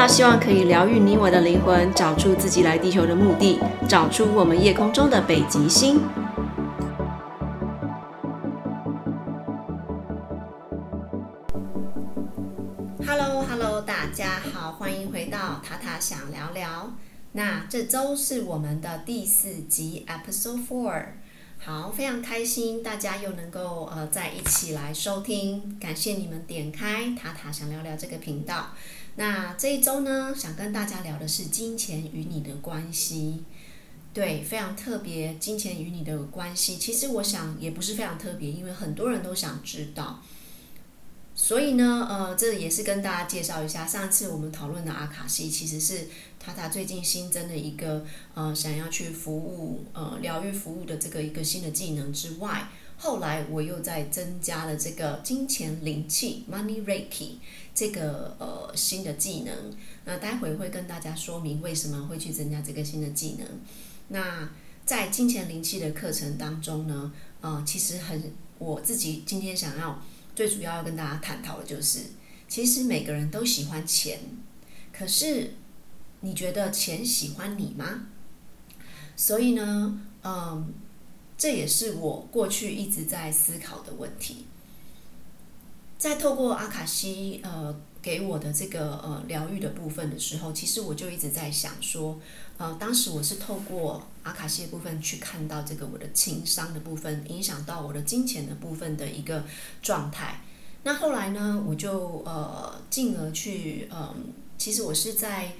这个频道希望可以疗愈你我的灵魂，找出自己来地球的目的，找出我们夜空中的北极星。Hello，Hello，大家好，欢迎回到塔塔想聊聊。那这周是我们的第四集，Episode Four。好，非常开心，大家又能够呃在一起来收听，感谢你们点开塔塔想聊聊这个频道。那这一周呢，想跟大家聊的是金钱与你的关系。对，非常特别，金钱与你的关系。其实我想也不是非常特别，因为很多人都想知道。所以呢，呃，这也是跟大家介绍一下，上次我们讨论的阿卡西，其实是塔塔最近新增的一个呃，想要去服务呃疗愈服务的这个一个新的技能之外，后来我又再增加了这个金钱灵气 （Money Reiki） 这个呃新的技能。那待会会跟大家说明为什么会去增加这个新的技能。那在金钱灵气的课程当中呢，呃，其实很我自己今天想要。最主要要跟大家探讨的就是，其实每个人都喜欢钱，可是你觉得钱喜欢你吗？所以呢，嗯，这也是我过去一直在思考的问题。在透过阿卡西呃给我的这个呃疗愈的部分的时候，其实我就一直在想说，呃，当时我是透过阿卡西的部分去看到这个我的情商的部分，影响到我的金钱的部分的一个状态。那后来呢，我就呃进而去嗯、其实我是在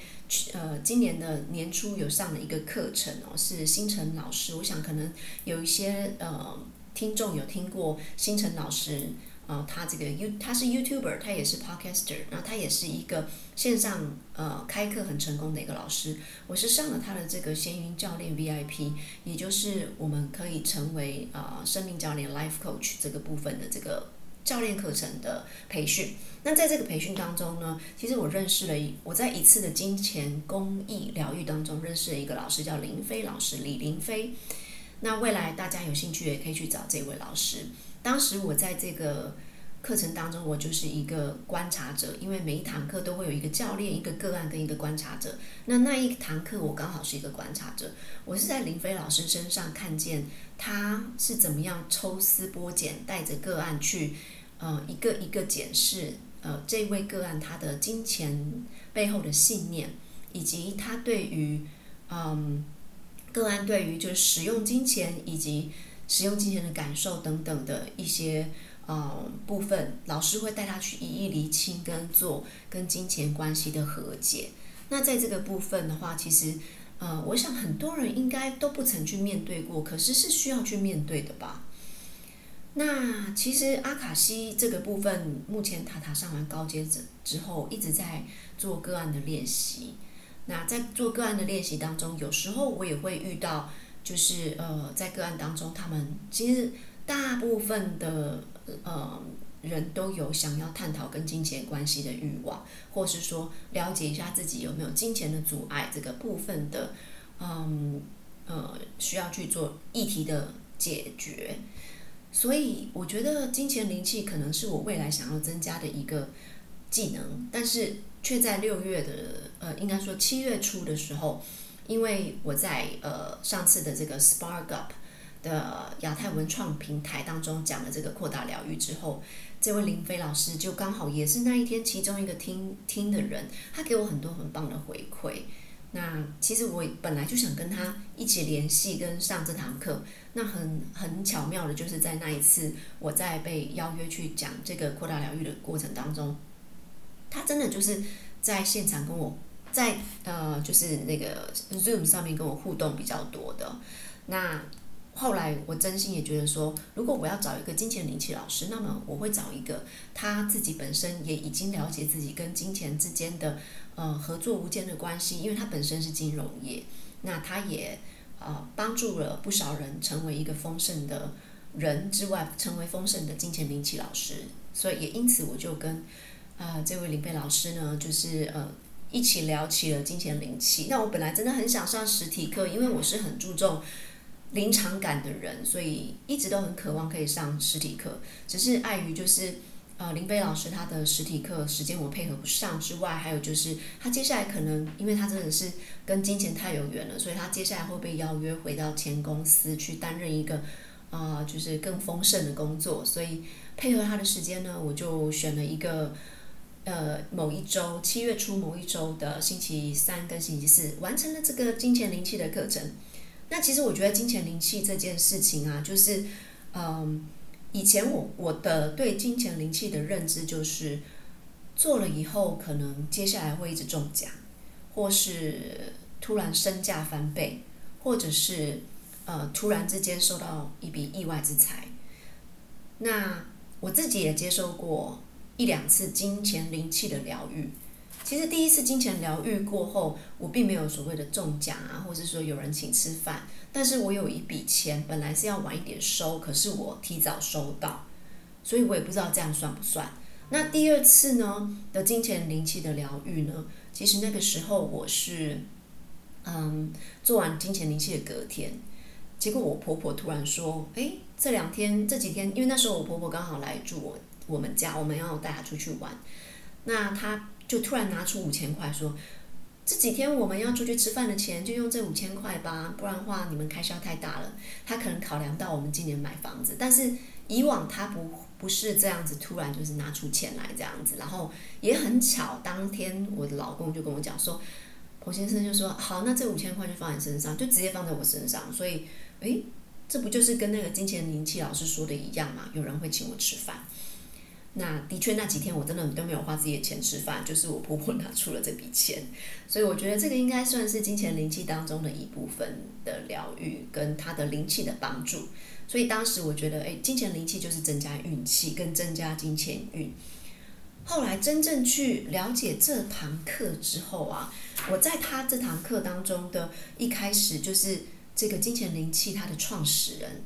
呃今年的年初有上了一个课程哦，是星辰老师。我想可能有一些呃听众有听过星辰老师。呃，他这个 You 他是 YouTuber，他也是 Podcaster，然后他也是一个线上呃开课很成功的一个老师。我是上了他的这个闲云教练 VIP，也就是我们可以成为呃生命教练 Life Coach 这个部分的这个教练课程的培训。那在这个培训当中呢，其实我认识了一我在一次的金钱公益疗愈当中认识了一个老师，叫林飞老师李林飞。那未来大家有兴趣也可以去找这位老师。当时我在这个课程当中，我就是一个观察者，因为每一堂课都会有一个教练、一个个案跟一个观察者。那那一堂课我刚好是一个观察者，我是在林飞老师身上看见他是怎么样抽丝剥茧，带着个案去呃一个一个检视呃这位个案他的金钱背后的信念，以及他对于嗯个案对于就是使用金钱以及。使用金钱的感受等等的一些呃部分，老师会带他去一一厘清跟做跟金钱关系的和解。那在这个部分的话，其实呃，我想很多人应该都不曾去面对过，可是是需要去面对的吧。那其实阿卡西这个部分，目前塔塔上完高阶者之后，一直在做个案的练习。那在做个案的练习当中，有时候我也会遇到。就是呃，在个案当中，他们其实大部分的呃人都有想要探讨跟金钱关系的欲望，或是说了解一下自己有没有金钱的阻碍这个部分的，嗯呃，需要去做议题的解决。所以我觉得金钱灵气可能是我未来想要增加的一个技能，但是却在六月的呃，应该说七月初的时候。因为我在呃上次的这个 Spark Up 的亚太文创平台当中讲了这个扩大疗愈之后，这位林飞老师就刚好也是那一天其中一个听听的人，他给我很多很棒的回馈。那其实我本来就想跟他一起联系跟上这堂课，那很很巧妙的就是在那一次我在被邀约去讲这个扩大疗愈的过程当中，他真的就是在现场跟我。在呃，就是那个 Zoom 上面跟我互动比较多的。那后来我真心也觉得说，如果我要找一个金钱灵气老师，那么我会找一个他自己本身也已经了解自己跟金钱之间的呃合作无间的关系，因为他本身是金融业，那他也呃帮助了不少人成为一个丰盛的人之外，成为丰盛的金钱灵气老师。所以也因此我就跟啊、这位林飞老师呢，就是呃。一起聊起了金钱灵气。那我本来真的很想上实体课，因为我是很注重临场感的人，所以一直都很渴望可以上实体课。只是碍于就是，呃林飞老师他的实体课时间我配合不上之外，还有就是他接下来可能，因为他真的是跟金钱太有缘了，所以他接下来会被邀约回到前公司去担任一个呃就是更丰盛的工作，所以配合他的时间呢，我就选了一个呃某一周七月初某一周的星期三跟星期四完成了这个金钱灵气的课程。那其实我觉得金钱灵气这件事情啊，就是嗯。以前我我的对金钱灵气的认知就是，做了以后可能接下来会一直中奖，或是突然身价翻倍，或者是呃突然之间收到一笔意外之财。那我自己也接受过一两次金钱灵气的疗愈。其实第一次金钱疗愈过后，我并没有所谓的中奖啊，或者说有人请吃饭。但是我有一笔钱，本来是要晚一点收，可是我提早收到，所以我也不知道这样算不算。那第二次呢的金钱灵气的疗愈呢，其实那个时候我是，嗯，做完金钱灵气的隔天，结果我婆婆突然说，诶，这两天这几天，因为那时候我婆婆刚好来住我我们家，我们要带她出去玩，那她就突然拿出五千块说。这几天我们要出去吃饭的钱就用这五千块吧，不然的话你们开销太大了。他可能考量到我们今年买房子，但是以往他不不是这样子，突然就是拿出钱来这样子。然后也很巧，当天我的老公就跟我讲说，彭先生就说好，那这五千块就放在身上，就直接放在我身上。所以，诶，这不就是跟那个金钱灵气老师说的一样吗？有人会请我吃饭。那的确，那几天我真的都没有花自己的钱吃饭，就是我婆婆拿出了这笔钱，所以我觉得这个应该算是金钱灵气当中的一部分的疗愈跟它的灵气的帮助。所以当时我觉得，哎，金钱灵气就是增加运气跟增加金钱运。后来真正去了解这堂课之后啊，我在他这堂课当中的一开始就是这个金钱灵气它的创始人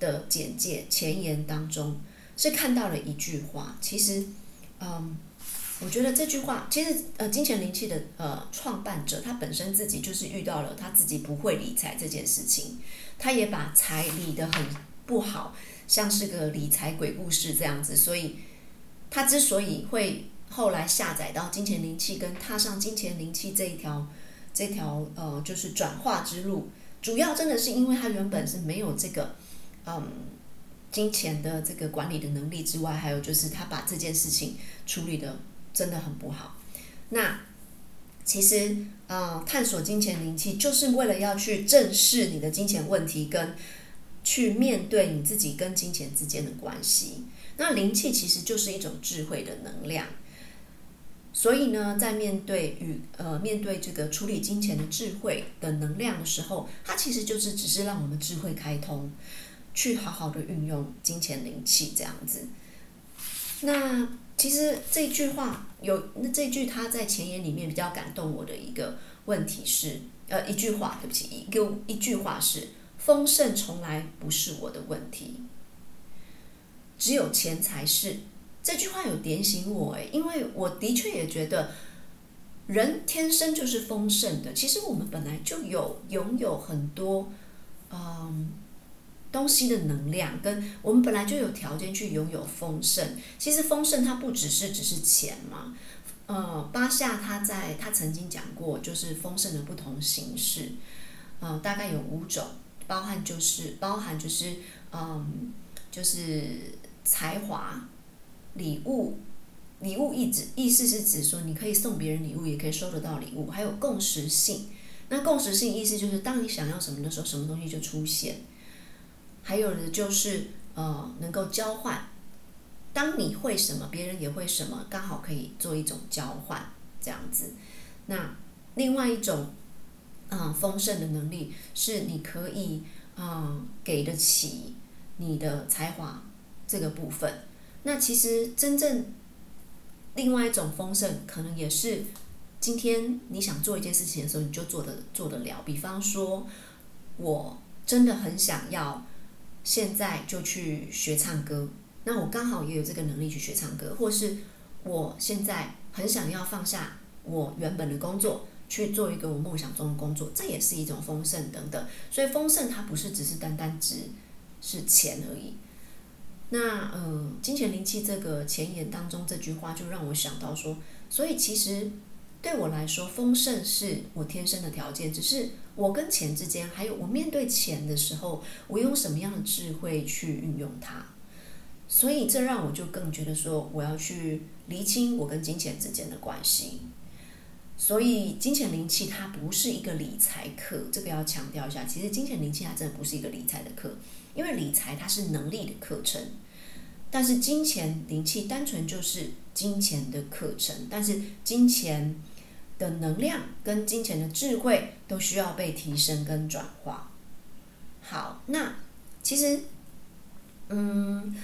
的简介前言当中。是看到了一句话，其实，嗯，我觉得这句话其实，呃，金钱灵气的呃创办者他本身自己就是遇到了他自己不会理财这件事情，他也把财理得很不好，像是个理财鬼故事这样子，所以他之所以会后来下载到金钱灵气跟踏上金钱灵气这一条这条呃就是转化之路，主要真的是因为他原本是没有这个，嗯。金钱的这个管理的能力之外，还有就是他把这件事情处理得真的很不好。那其实，呃，探索金钱灵气就是为了要去正视你的金钱问题，跟去面对你自己跟金钱之间的关系。那灵气其实就是一种智慧的能量，所以呢，在面对与呃面对这个处理金钱的智慧的能量的时候，它其实就是只是让我们智慧开通。去好好的运用金钱灵气这样子。那其实这句话有，那这句他在前言里面比较感动我的一个问题是，呃，一句话，对不起，一个一句话是，丰盛从来不是我的问题，只有钱才是。这句话有点醒我诶，因为我的确也觉得人天生就是丰盛的。其实我们本来就有拥有很多，嗯。东西的能量跟我们本来就有条件去拥有丰盛。其实丰盛它不只是只是钱嘛。呃，巴夏他在他曾经讲过，就是丰盛的不同形式，呃，大概有五种，包含就是包含就是嗯，就是才华、礼物，礼物意指意思是指说你可以送别人礼物，也可以收得到礼物，还有共识性。那共识性意思就是当你想要什么的时候，什么东西就出现。还有的就是呃，能够交换。当你会什么，别人也会什么，刚好可以做一种交换，这样子。那另外一种，嗯、呃，丰盛的能力是你可以嗯、呃，给得起你的才华这个部分。那其实真正另外一种丰盛，可能也是今天你想做一件事情的时候，你就做得做得了。比方说，我真的很想要。现在就去学唱歌，那我刚好也有这个能力去学唱歌，或是我现在很想要放下我原本的工作，去做一个我梦想中的工作，这也是一种丰盛等等。所以丰盛它不是只是单单指是钱而已。那呃，金钱灵气这个前言当中这句话就让我想到说，所以其实对我来说，丰盛是我天生的条件，只是我跟钱之间，还有我面对钱的时候，我用什么样的智慧去运用它。所以这让我就更觉得说，我要去厘清我跟金钱之间的关系。所以金钱灵气它不是一个理财课，这个要强调一下。其实金钱灵气它真的不是一个理财的课。因为理财它是能力的课程，但是金钱灵气单纯就是金钱的课程，但是金钱的能量跟金钱的智慧都需要被提升跟转化。好，那其实，嗯，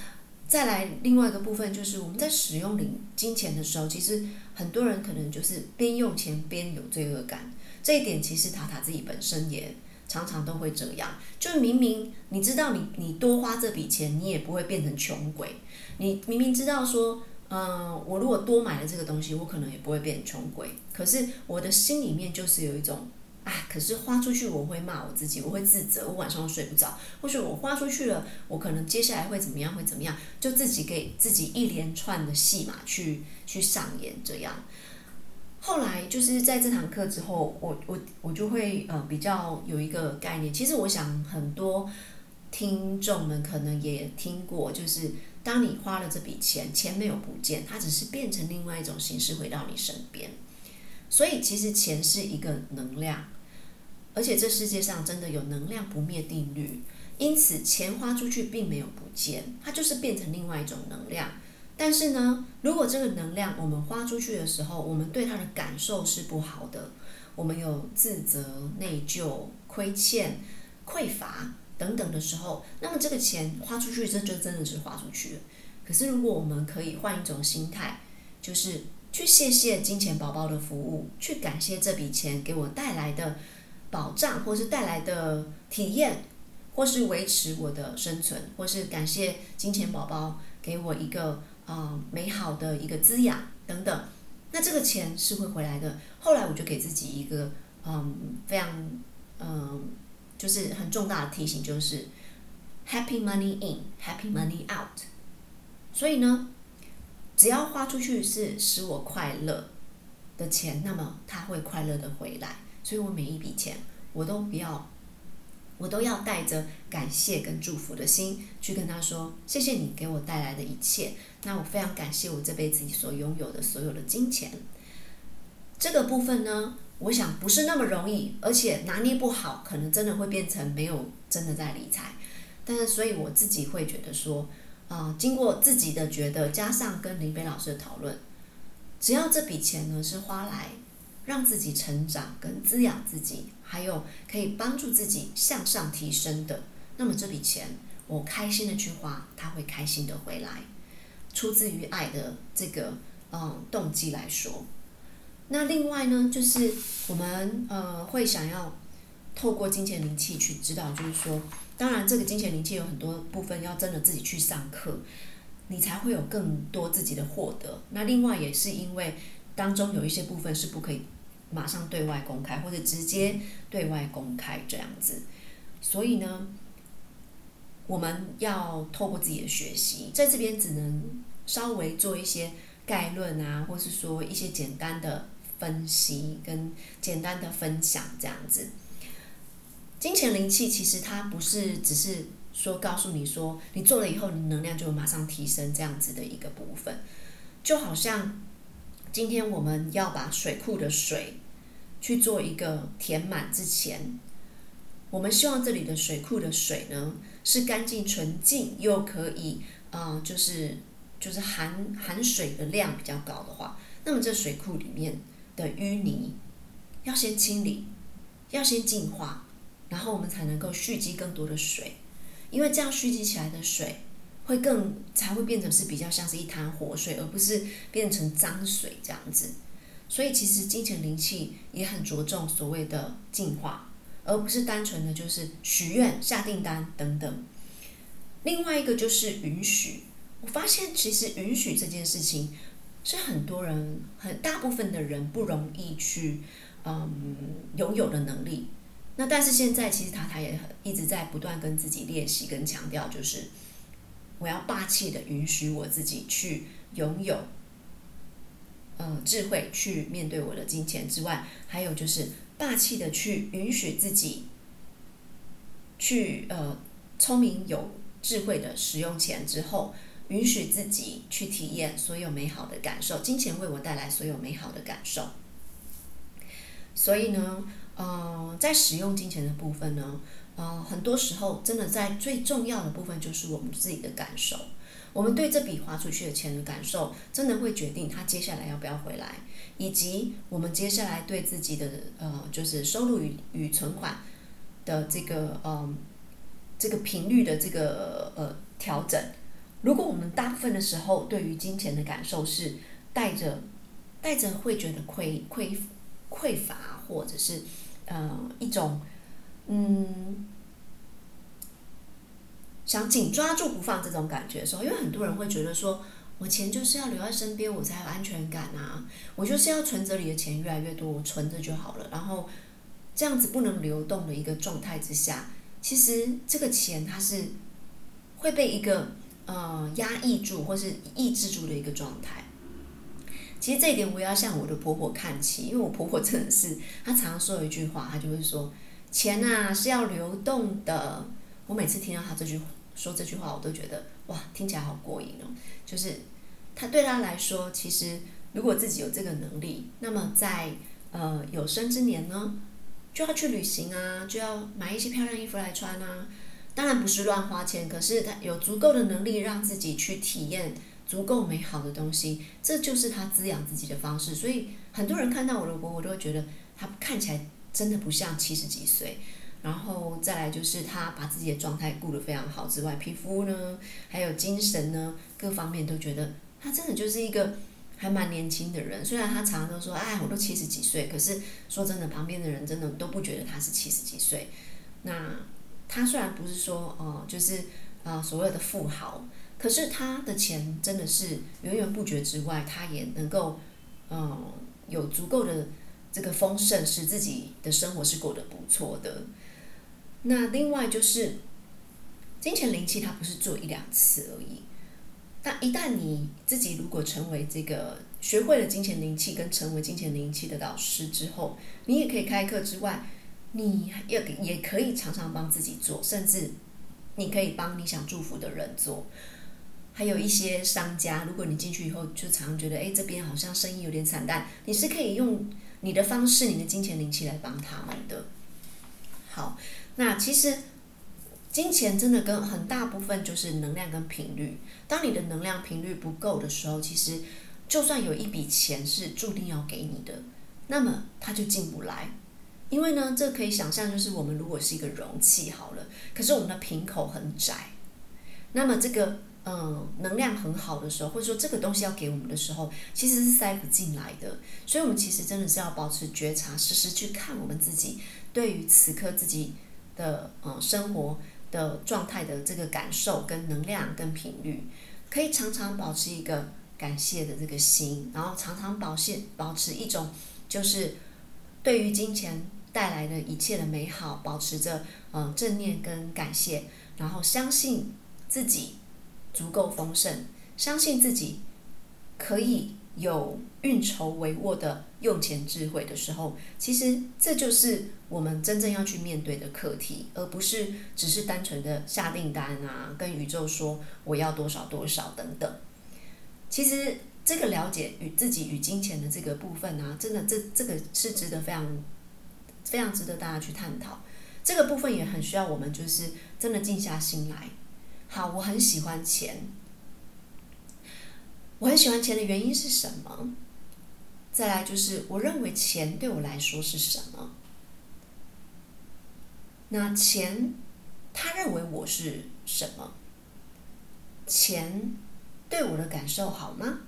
再来另外一个部分就是我们在使用零金钱的时候，其实很多人可能就是边用钱边有罪恶感，这一点其实塔塔自己本身也。常常都会这样，就是明明你知道你你多花这笔钱，你也不会变成穷鬼。你明明知道说，嗯、我如果多买了这个东西，我可能也不会变成穷鬼。可是我的心里面就是有一种，啊，可是花出去我会骂我自己，我会自责，我晚上睡不着。或许我花出去了，我可能接下来会怎么样？会怎么样？就自己给自己一连串的戏码去去上演这样。后来就是在这堂课之后，我我我就会呃比较有一个概念。其实我想很多听众们可能也听过，就是当你花了这笔钱，钱没有不见，它只是变成另外一种形式回到你身边。所以其实钱是一个能量，而且这世界上真的有能量不灭定律。因此钱花出去并没有不见，它就是变成另外一种能量。但是呢，如果这个能量我们花出去的时候，我们对它的感受是不好的，我们有自责、内疚、亏欠、匮乏等等的时候，那么这个钱花出去，这就真的是花出去了。可是如果我们可以换一种心态，就是去谢谢金钱宝宝的服务，去感谢这笔钱给我带来的保障，或是带来的体验，或是维持我的生存，或是感谢金钱宝宝给我一个。啊、嗯，美好的一个滋养等等，那这个钱是会回来的。后来我就给自己一个嗯非常嗯就是很重大的提醒，就是 Happy money in，Happy money out。所以呢，只要花出去是使我快乐的钱，那么它会快乐的回来。所以我每一笔钱我都不要。我都要带着感谢跟祝福的心去跟他说：“谢谢你给我带来的一切。”那我非常感谢我这辈子所拥有的所有的金钱。这个部分呢，我想不是那么容易，而且拿捏不好，可能真的会变成没有真的在理财。但是，所以我自己会觉得说，啊、经过自己的觉得，加上跟林北老师的讨论，只要这笔钱呢是花来让自己成长跟滋养自己。还有可以帮助自己向上提升的，那么这笔钱我开心的去花，它会开心的回来，出自于爱的这个嗯动机来说。那另外呢，就是我们呃会想要透过金钱灵气去知道，就是说，当然这个金钱灵气有很多部分要真的自己去上课，你才会有更多自己的获得。那另外也是因为当中有一些部分是不可以。马上对外公开，或者直接对外公开这样子，所以呢，我们要透过自己的学习，在这边只能稍微做一些概论啊，或是说一些简单的分析跟简单的分享这样子。金钱灵气其实它不是只是说告诉你说你做了以后，你能量就马上提升这样子的一个部分，就好像今天我们要把水库的水。去做一个填满之前，我们希望这里的水库的水呢是干净纯净，又可以啊、呃，就是就是含含水的量比较高的话，那么这水库里面的淤泥要先清理，要先净化，然后我们才能够蓄积更多的水，因为这样蓄积起来的水会更才会变成是比较像是一滩活水，而不是变成脏水这样子。所以其实金钱灵气也很着重所谓的净化，而不是单纯的就是许愿、下订单等等。另外一个就是允许。我发现其实允许这件事情是很多人、很大部分的人不容易去嗯拥有的能力。那但是现在其实塔塔也一直在不断跟自己练习跟强调，就是我要霸气的允许我自己去拥有，呃，智慧去面对我的金钱之外，还有就是霸气的去允许自己去呃聪明有智慧的使用钱之后，允许自己去体验所有美好的感受，金钱为我带来所有美好的感受。所以呢，呃，在使用金钱的部分呢，呃，很多时候真的在最重要的部分就是我们自己的感受。我们对这笔花出去的钱的感受，真的会决定他接下来要不要回来，以及我们接下来对自己的呃，就是收入与与存款的这个、呃，这个频率的这个呃调整。如果我们大部分的时候对于金钱的感受是带着带着会觉得匮匮匮乏，或者是呃一种嗯。想紧抓住不放这种感觉的时候，因为很多人会觉得说，我钱就是要留在身边，我才有安全感啊。我就是要存折里的钱越来越多，我存着就好了。然后这样子不能流动的一个状态之下，其实这个钱它是会被一个呃压抑住或是抑制住的一个状态。其实这一点我要向我的婆婆看齐，因为我婆婆真的是她常常说一句话，她就会说，钱啊是要流动的。我每次听到她这句说这句话，我都觉得哇，听起来好过瘾哦。就是她对她来说，其实如果自己有这个能力，那么在呃有生之年呢，就要去旅行啊，就要买一些漂亮衣服来穿啊。当然不是乱花钱，可是他有足够的能力让自己去体验足够美好的东西，这就是他滋养自己的方式。所以很多人看到我的婆婆，都会觉得他看起来真的不像七十几岁。然后再来就是他把自己的状态顾得非常好之外，皮肤呢，还有精神呢，各方面都觉得他真的就是一个还蛮年轻的人。虽然他常常都说，哎，我都七十几岁，可是说真的，旁边的人真的都不觉得他是七十几岁。那他虽然不是说哦、就是啊、所谓的富豪，可是他的钱真的是源源不绝之外，他也能够嗯、有足够的这个丰盛，使自己的生活是过得不错的。那另外就是，金钱灵气它不是做一两次而已。但一旦你自己如果成为这个学会了金钱灵气跟成为金钱灵气的导师之后，你也可以开课之外，你也也可以常常帮自己做，甚至你可以帮你想祝福的人做。还有一些商家，如果你进去以后就常觉得，哎，这边好像生意有点惨淡，你是可以用你的方式，你的金钱灵气来帮他们的。好。那其实，金钱真的跟很大部分就是能量跟频率。当你的能量频率不够的时候，其实就算有一笔钱是注定要给你的，那么它就进不来。因为呢，这可以想象，就是我们如果是一个容器好了，可是我们的瓶口很窄，那么这个嗯能量很好的时候，或者说这个东西要给我们的时候，其实是塞不进来的。所以，我们其实真的是要保持觉察，时时去看我们自己对于此刻自己。的呃生活的状态的这个感受跟能量跟频率，可以常常保持一个感谢的这个心，然后常常保现保持一种就是对于金钱带来的一切的美好，保持着呃正念跟感谢，然后相信自己足够丰盛，相信自己可以。有运筹帷幄的用钱智慧的时候，其实这就是我们真正要去面对的课题，而不是只是单纯的下订单啊，跟宇宙说我要多少多少等等。其实这个了解与自己与金钱的这个部分啊，真的这这个是值得非常非常值得大家去探讨。这个部分也很需要我们就是真的静下心来。好，我很喜欢钱。我很喜欢钱的原因是什么？再来就是，我认为钱对我来说是什么？那钱，他认为我是什么？钱对我的感受好吗？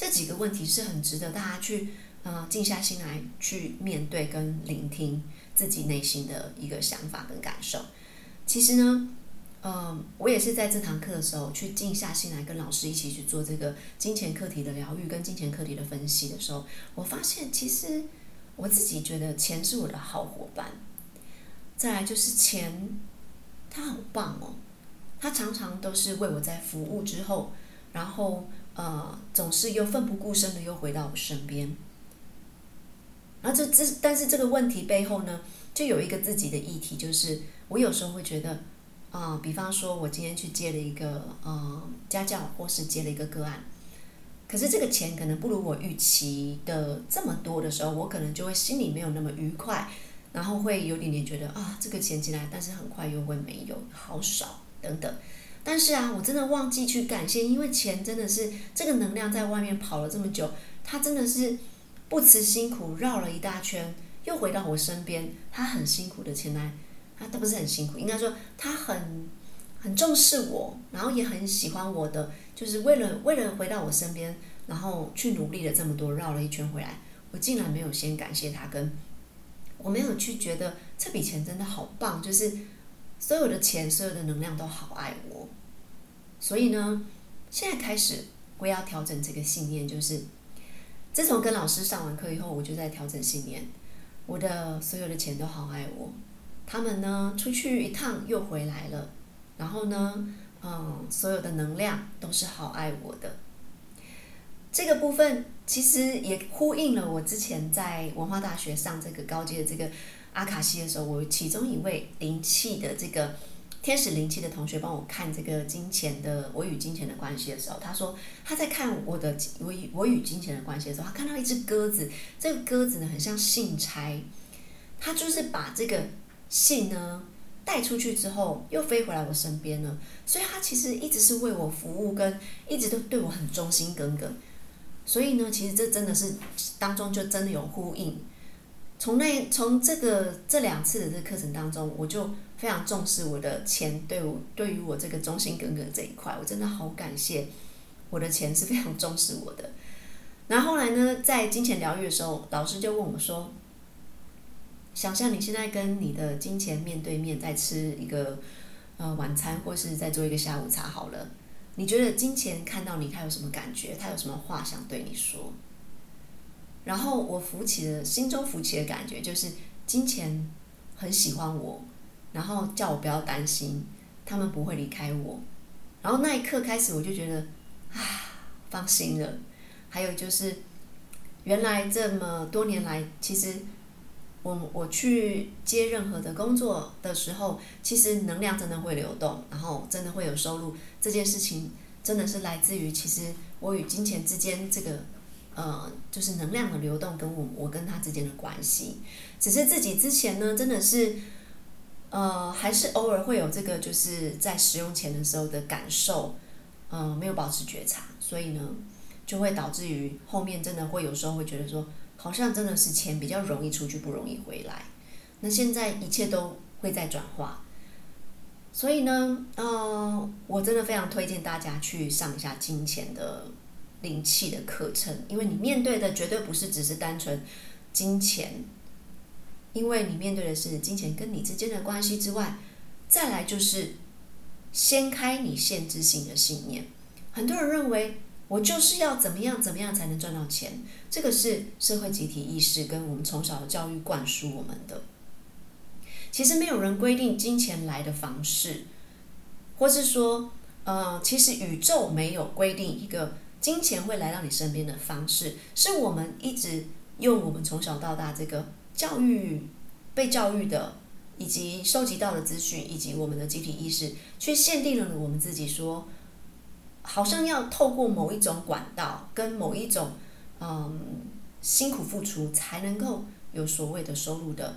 这几个问题是很值得大家去呃静下心来去面对跟聆听自己内心的一个想法跟感受。其实呢。嗯，我也是在这堂课的时候去静下心来跟老师一起去做这个金钱课题的疗愈跟金钱课题的分析的时候，我发现其实我自己觉得钱是我的好伙伴。再来就是钱，它很棒哦。它常常都是为我在服务之后，然后呃总是又奋不顾身的又回到我身边。然后这这但是这个问题背后呢，就有一个自己的议题，就是我有时候会觉得啊、呃，比方说我今天去接了一个呃家教，或是接了一个个案。可是这个钱可能不如我预期的这么多的时候，我可能就会心里没有那么愉快，然后会有点点觉得啊，这个钱进来，但是很快又会没有，好少等等。但是啊，我真的忘记去感谢，因为钱真的是这个能量在外面跑了这么久，它真的是不辞辛苦绕了一大圈，又回到我身边，他很辛苦的前来，他他不是很辛苦，应该说他很很重视我，然后也很喜欢我的。就是为了为了回到我身边，然后去努力了这么多，绕了一圈回来，我竟然没有先感谢他，跟我没有去觉得这笔钱真的好棒，就是所有的钱，所有的能量都好爱我。所以呢，现在开始我要调整这个信念，就是自从跟老师上完课以后，我就在调整信念，我的所有的钱都好爱我，他们呢出去一趟又回来了，然后呢。嗯，所有的能量都是好爱我的。这个部分其实也呼应了我之前在文化大学上这个高阶的这个阿卡西的时候，我其中一位灵气的这个天使灵气的同学帮我看这个金钱的我与金钱的关系的时候，他说他在看我的我与我与金钱的关系的时候，他看到一只鸽子，这个鸽子呢很像信差，他就是把这个信呢。带出去之后，又飞回来我身边了，所以他其实一直是为我服务，跟一直都对我很忠心耿耿。所以呢，其实这真的是当中就真的有呼应。从那从这个这两次的这个课程当中，我就非常重视我的钱对我对于我这个忠心耿耿这一块，我真的好感谢我的钱是非常重视我的。然后后来呢，在金钱疗愈的时候，老师就问我说。想象你现在跟你的金钱面对面，在吃一个呃晚餐，或是在做一个下午茶好了。你觉得金钱看到你，他有什么感觉？他有什么话想对你说？然后我浮起的心中浮起的感觉就是金钱很喜欢我，然后叫我不要担心，他们不会离开我。然后那一刻开始，我就觉得啊，放心了。还有就是，原来这么多年来，其实。我我去接任何的工作的时候，其实能量真的会流动，然后真的会有收入。这件事情真的是来自于，其实我与金钱之间这个，呃，就是能量的流动，跟我我跟他之间的关系。只是自己之前呢，真的是，呃，还是偶尔会有这个，就是在使用钱的时候的感受，呃，没有保持觉察，所以呢，就会导致于后面真的会有时候会觉得说。好像真的是钱比较容易出去，不容易回来。那现在一切都会在转化，所以呢，呃，我真的非常推荐大家去上一下金钱的灵气的课程，因为你面对的绝对不是只是单纯金钱，因为你面对的是金钱跟你之间的关系之外，再来就是掀开你限制性的信念。很多人认为。我就是要怎么样怎么样才能赚到钱？这个是社会集体意识跟我们从小的教育灌输我们的。其实没有人规定金钱来的方式，或是说，呃，其实宇宙没有规定一个金钱会来到你身边的方式，是我们一直用我们从小到大这个教育、被教育的，以及收集到的资讯，以及我们的集体意识，去限定了我们自己说。好像要透过某一种管道，跟某一种嗯辛苦付出，才能够有所谓的收入的，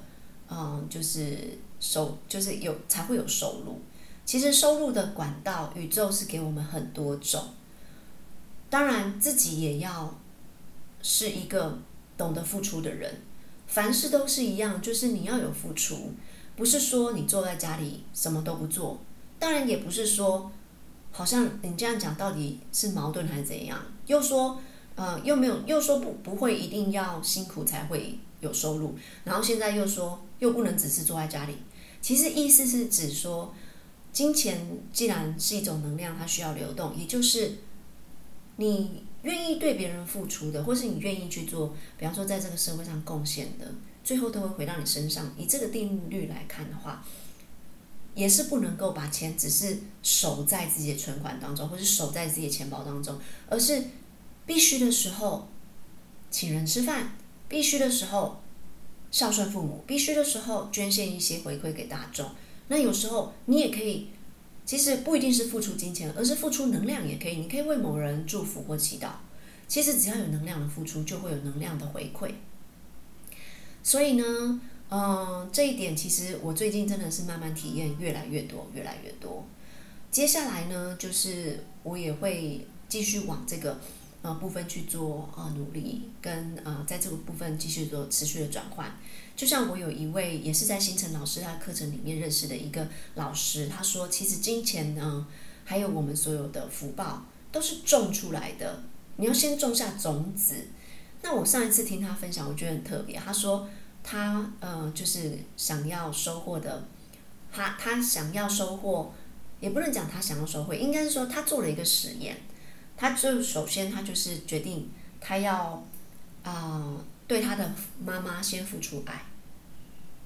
嗯，就是收，就是有才会有收入。其实收入的管道，宇宙是给我们很多种。当然，自己也要是一个懂得付出的人。凡事都是一样，就是你要有付出，不是说你坐在家里什么都不做。当然，也不是说。好像你这样讲到底是矛盾还是怎样？又说，呃，又没有，又说不不会一定要辛苦才会有收入，然后现在又说又不能只是坐在家里。其实意思是指说，金钱既然是一种能量，它需要流动，也就是你愿意对别人付出的，或是你愿意去做，比方说在这个社会上贡献的，最后都会回到你身上。以这个定律来看的话。也是不能够把钱只是守在自己的存款当中，或是守在自己的钱包当中，而是必须的时候请人吃饭，必须的时候孝顺父母，必须的时候捐献一些回馈给大众。那有时候你也可以，其实不一定是付出金钱，而是付出能量也可以。你可以为某人祝福或祈祷。其实只要有能量的付出，就会有能量的回馈。所以呢，嗯，这一点其实我最近真的是慢慢体验越来越多，越来越多。接下来呢，就是我也会继续往这个呃部分去做呃努力，跟呃在这个部分继续做持续的转换。就像我有一位也是在星辰老师他课程里面认识的一个老师，他说，其实金钱呢，还有我们所有的福报都是种出来的，你要先种下种子。那我上一次听他分享，我觉得很特别。他说他呃，就是想要收获的，他他想要收获，也不能讲他想要收获，应该是说他做了一个实验。他就首先他就是决定他要啊、对他的妈妈先付出爱，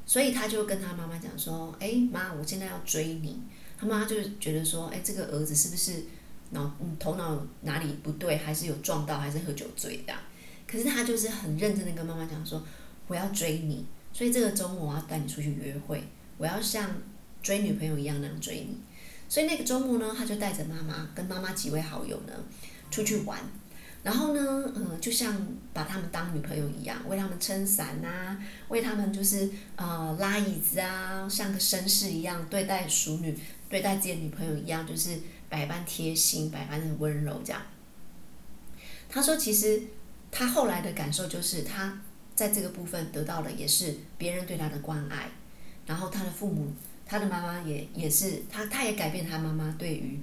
所以他就跟他妈妈讲说：“哎妈，我现在要追你。”他妈就觉得说：“哎，这个儿子是不是脑头脑哪里不对，还是有撞到，还是喝酒醉的？”可是他就是很认真的跟妈妈讲说：“我要追你，所以这个周末我要带你出去约会，我要像追女朋友一样那样追你。”所以那个周末呢，他就带着妈妈跟妈妈几位好友呢出去玩，然后呢，嗯，就像把他们当女朋友一样，为他们撑伞啊，为他们就是呃拉椅子啊，像个绅士一样对待淑女，对待自己的女朋友一样，就是百般贴心，百般的温柔这样。他说，其实。他后来的感受就是，他在这个部分得到的也是别人对他的关爱，然后他的父母，他的妈妈也也是他，他也改变他妈妈对于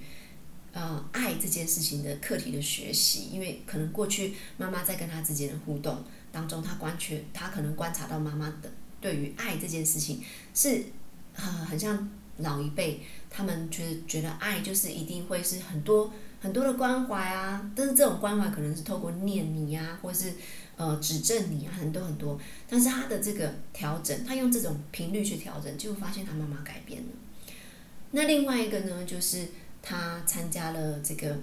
呃爱这件事情的课题的学习，因为可能过去妈妈在跟他之间的互动当中，他观觉他可能观察到妈妈的对于爱这件事情是呃很像老一辈，他们觉得觉得爱就是一定会是很多。很多的关怀啊，但是这种关怀可能是透过念你、啊，或是呃指正你啊，很多很多。但是他的这个调整，他用这种频率去调整，就发现他妈妈改变了。那另外一个呢，就是他参加了这个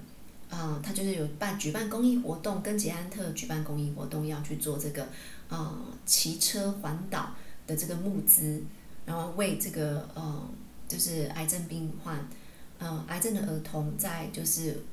啊、呃，他就是有办举办公益活动，跟捷安特举办公益活动，要去做这个啊骑车环岛的这个募资，然后为这个呃就是癌症病患。嗯，癌症的儿童在就是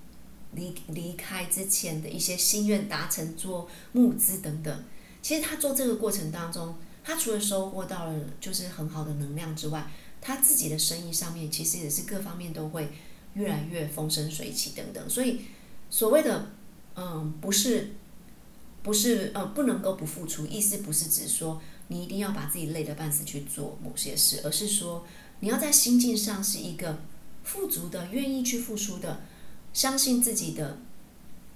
离离开之前的一些心愿达成，做募资等等。其实他做这个过程当中，他除了收获到了就是很好的能量之外，他自己的生意上面其实也是各方面都会越来越风生水起等等。所以所谓的嗯，不是不是呃不能够不付出，意思不是指说你一定要把自己累得半死去做某些事，而是说你要在心境上是一个。富足的，愿意去付出的，相信自己的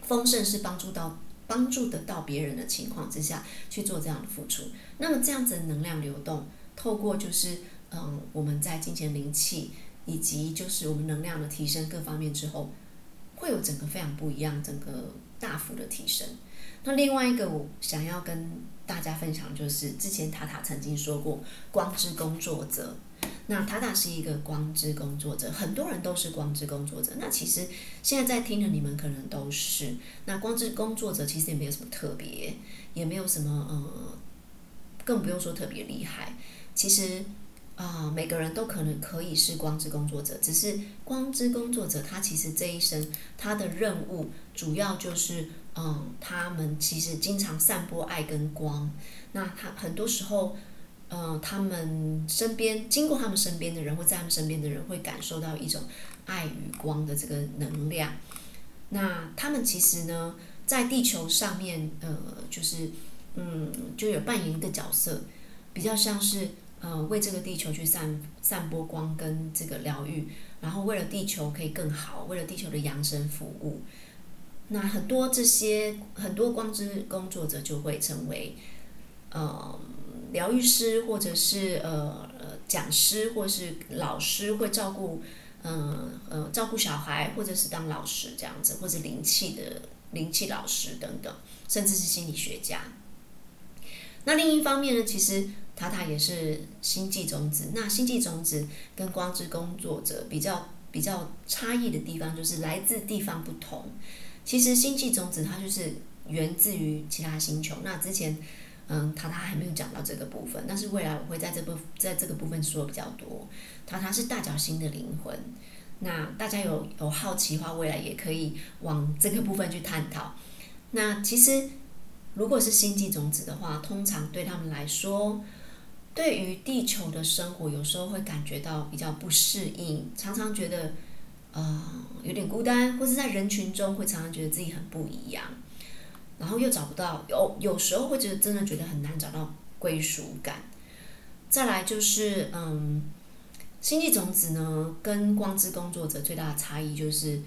丰盛是帮助到帮助得到别人的情况之下去做这样的付出。那么这样子的能量流动，透过就是嗯，我们在金钱灵气以及就是我们能量的提升各方面之后，会有整个非常不一样，整个大幅的提升。那另外一个我想要跟大家分享，就是之前塔塔曾经说过，光之工作者。那塔塔是一个光之工作者，很多人都是光之工作者。那其实现在在听的你们可能都是。那光之工作者其实也没有什么特别，也没有什么呃，更不用说特别厉害。其实啊、每个人都可能可以是光之工作者，只是光之工作者他其实这一生他的任务主要就是嗯、他们其实经常散播爱跟光。那他很多时候。嗯、他们身边经过他们身边的人，或在他们身边的人，会感受到一种爱与光的这个能量。那他们其实呢，在地球上面，呃，就是嗯，就有扮演一个角色，比较像是呃，为这个地球去散散播光跟这个疗愈，然后为了地球可以更好，为了地球的扬升服务。那很多这些很多光之工作者就会成为，呃。疗愈师，或者是呃讲师，或是老师，会照顾嗯呃，呃照顾小孩，或者是当老师这样子，或者灵气的灵气老师等等，甚至是心理学家。那另一方面呢，其实塔塔也是星际种子。那星际种子跟光之工作者比较比较差异的地方，就是来自地方不同。其实星际种子它就是源自于其他星球。那之前，嗯，塔塔还没有讲到这个部分，但是未来我会在这部在这个部分说比较多。塔塔是大角星的灵魂。那大家有有好奇的话，未来也可以往这个部分去探讨。那其实如果是星际种子的话，通常对他们来说，对于地球的生活，有时候会感觉到比较不适应，常常觉得呃有点孤单，或是在人群中会常常觉得自己很不一样，然后又找不到有有时候会觉得真的觉得很难找到归属感。再来就是嗯。星际种子呢，跟光之工作者最大的差异就是，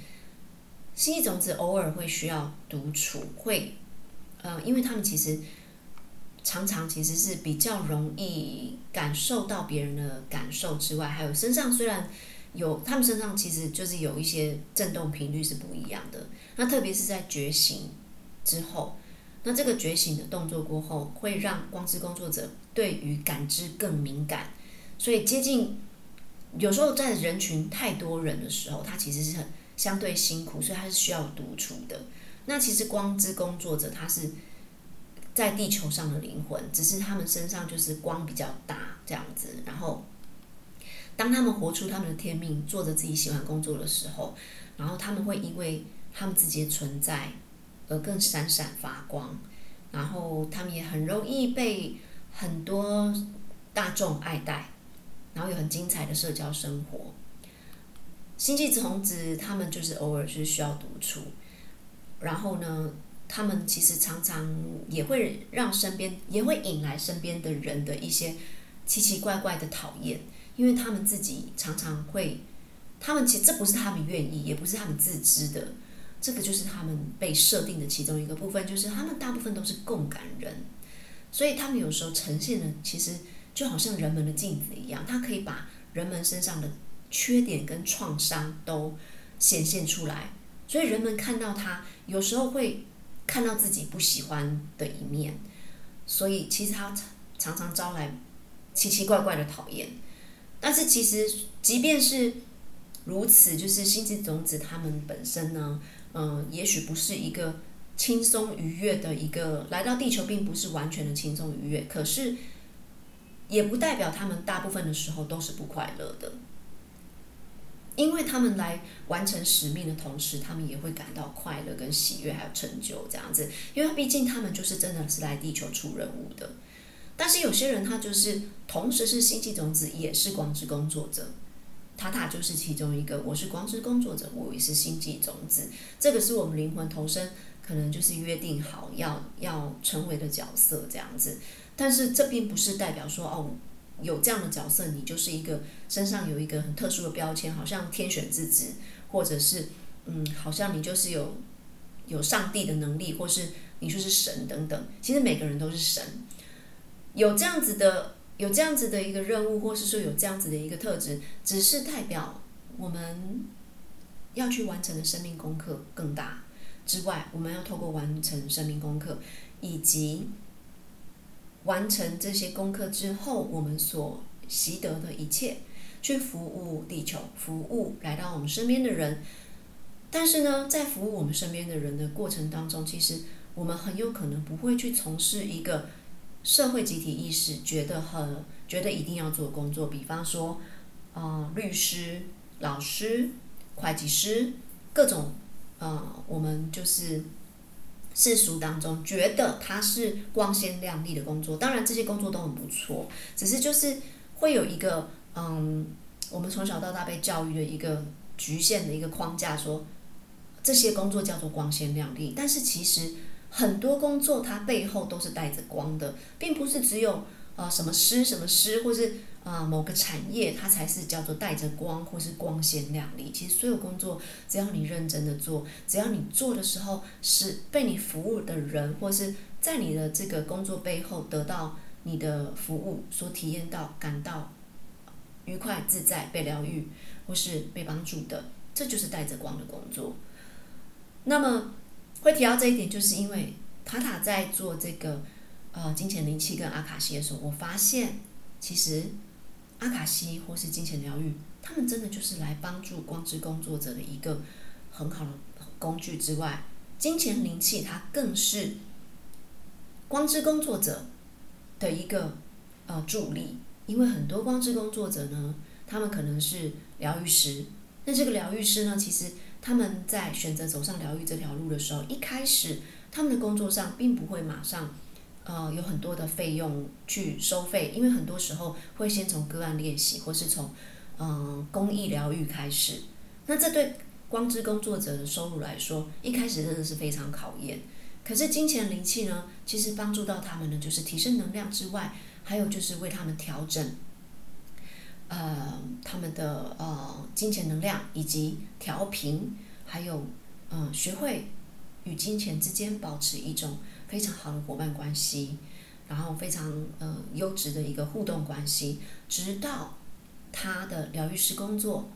星际种子偶尔会需要独处，会，呃，因为他们其实常常其实是比较容易感受到别人的感受之外，还有身上虽然有，他们身上其实就是有一些振动频率是不一样的。那特别是在觉醒之后，那这个觉醒的动作过后，会让光之工作者对于感知更敏感，所以接近。有时候在人群太多人的时候，他其实是很相对辛苦，所以他是需要独处的。那其实光之工作者，他是在地球上的灵魂，只是他们身上就是光比较大这样子。然后，当他们活出他们的天命，做着自己喜欢工作的时候，然后他们会因为他们自己的存在而更闪闪发光。然后他们也很容易被很多大众爱戴。然后有很精彩的社交生活。星际种子他们就是偶尔是需要独处，然后呢，他们其实常常也会让身边也会引来身边的人的一些奇奇怪怪的讨厌，因为他们自己常常会，他们其实这不是他们愿意，也不是他们自知的，这个就是他们被设定的其中一个部分，就是他们大部分都是共感人，所以他们有时候呈现的其实。就好像人们的镜子一样，它可以把人们身上的缺点跟创伤都显现出来，所以人们看到他，有时候会看到自己不喜欢的一面，所以其实他常常招来奇奇怪怪的讨厌。但是其实即便是如此，就是星际种子他们本身呢，嗯，也许不是一个轻松愉悦的一个来到地球，并不是完全的轻松愉悦，可是。也不代表他们大部分的时候都是不快乐的，因为他们来完成使命的同时，他们也会感到快乐跟喜悦，还有成就这样子。因为毕竟他们就是真的是来地球出任务的。但是有些人他就是同时是星际种子，也是光之工作者。塔塔就是其中一个，我是光之工作者，我也是星际种子。这个是我们灵魂投生可能就是约定好要要成为的角色这样子。但是这并不是代表说哦，有这样的角色，你就是一个身上有一个很特殊的标签，好像天选之子，或者是嗯，好像你就是有有上帝的能力，或是你就是神等等。其实每个人都是神，有这样子的有这样子的一个任务，或是说有这样子的一个特质，只是代表我们要去完成的生命功课更大之外，我们要透过完成生命功课以及。完成这些功课之后，我们所习得的一切，去服务地球，服务来到我们身边的人。但是呢，在服务我们身边的人的过程当中，其实我们很有可能不会去从事一个社会集体意识觉得很觉得一定要做工作，比方说，呃，律师、老师、会计师，各种，呃，我们就是。世俗当中觉得它是光鲜亮丽的工作，当然这些工作都很不错，只是就是会有一个嗯，我们从小到大被教育的一个局限的一个框架，说这些工作叫做光鲜亮丽，但是其实很多工作它背后都是带着光的，并不是只有呃什么师什么师，或是。啊，某个产业它才是叫做带着光或是光鲜亮丽。其实所有工作，只要你认真的做，只要你做的时候是被你服务的人，或是在你的这个工作背后得到你的服务所体验到感到愉快自在、被疗愈或是被帮助的，这就是带着光的工作。那么会提到这一点，就是因为塔塔在做这个呃金钱灵气跟阿卡西的时候，我发现其实阿卡西或是金钱疗愈，他们真的就是来帮助光之工作者的一个很好的工具之外，金钱灵气它更是光之工作者的一个呃助力，因为很多光之工作者呢，他们可能是疗愈师，那这个疗愈师呢，其实他们在选择走上疗愈这条路的时候，一开始他们的工作上并不会马上呃有很多的费用去收费，因为很多时候会先从个案练习，或是从嗯、公益疗愈开始，那这对光之工作者的收入来说，一开始真的是非常考验。可是金钱灵气呢，其实帮助到他们呢，就是提升能量之外，还有就是为他们调整，呃，他们的呃金钱能量以及调频，还有嗯、呃，学会与金钱之间保持一种非常好的伙伴关系，然后非常呃优质的一个互动关系，直到他的疗愈师工作。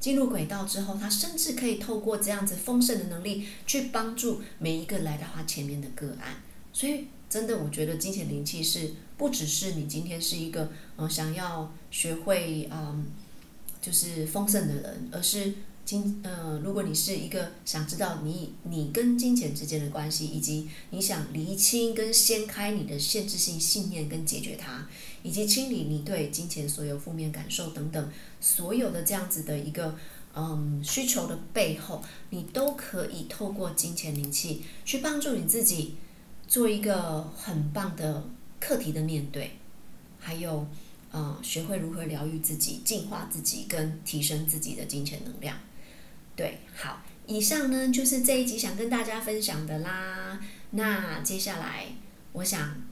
进入轨道之后，他甚至可以透过这样子丰盛的能力，去帮助每一个来到他前面的个案。所以，真的，我觉得金钱灵气是不只是你今天是一个呃想要学会嗯，就是丰盛的人，而是金呃，如果你是一个想知道你你跟金钱之间的关系，以及你想厘清跟掀开你的限制性信念跟解决它。以及清理你对金钱所有负面感受等等，所有的这样子的一个嗯需求的背后，你都可以透过金钱灵气去帮助你自己做一个很棒的课题的面对，还有嗯学会如何疗愈自己、净化自己跟提升自己的金钱能量。对，好，以上呢就是这一集想跟大家分享的啦。那接下来我想。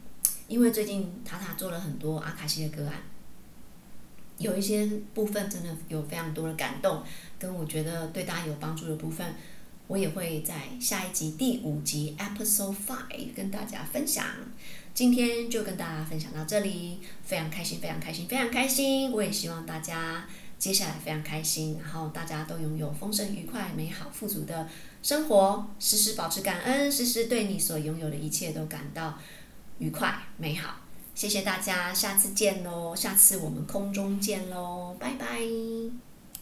因为最近塔塔做了很多阿卡西的个案，有一些部分真的有非常多的感动，跟我觉得对大家有帮助的部分，我也会在下一集第五集 Episode Five 跟大家分享。今天就跟大家分享到这里，非常开心，非常开心，非常开心。我也希望大家接下来非常开心，然后大家都拥有丰盛、愉快、美好、富足的生活，时时保持感恩，时时对你所拥有的一切都感到。愉快美好，谢谢大家，下次见喽！下次我们空中见喽，拜拜。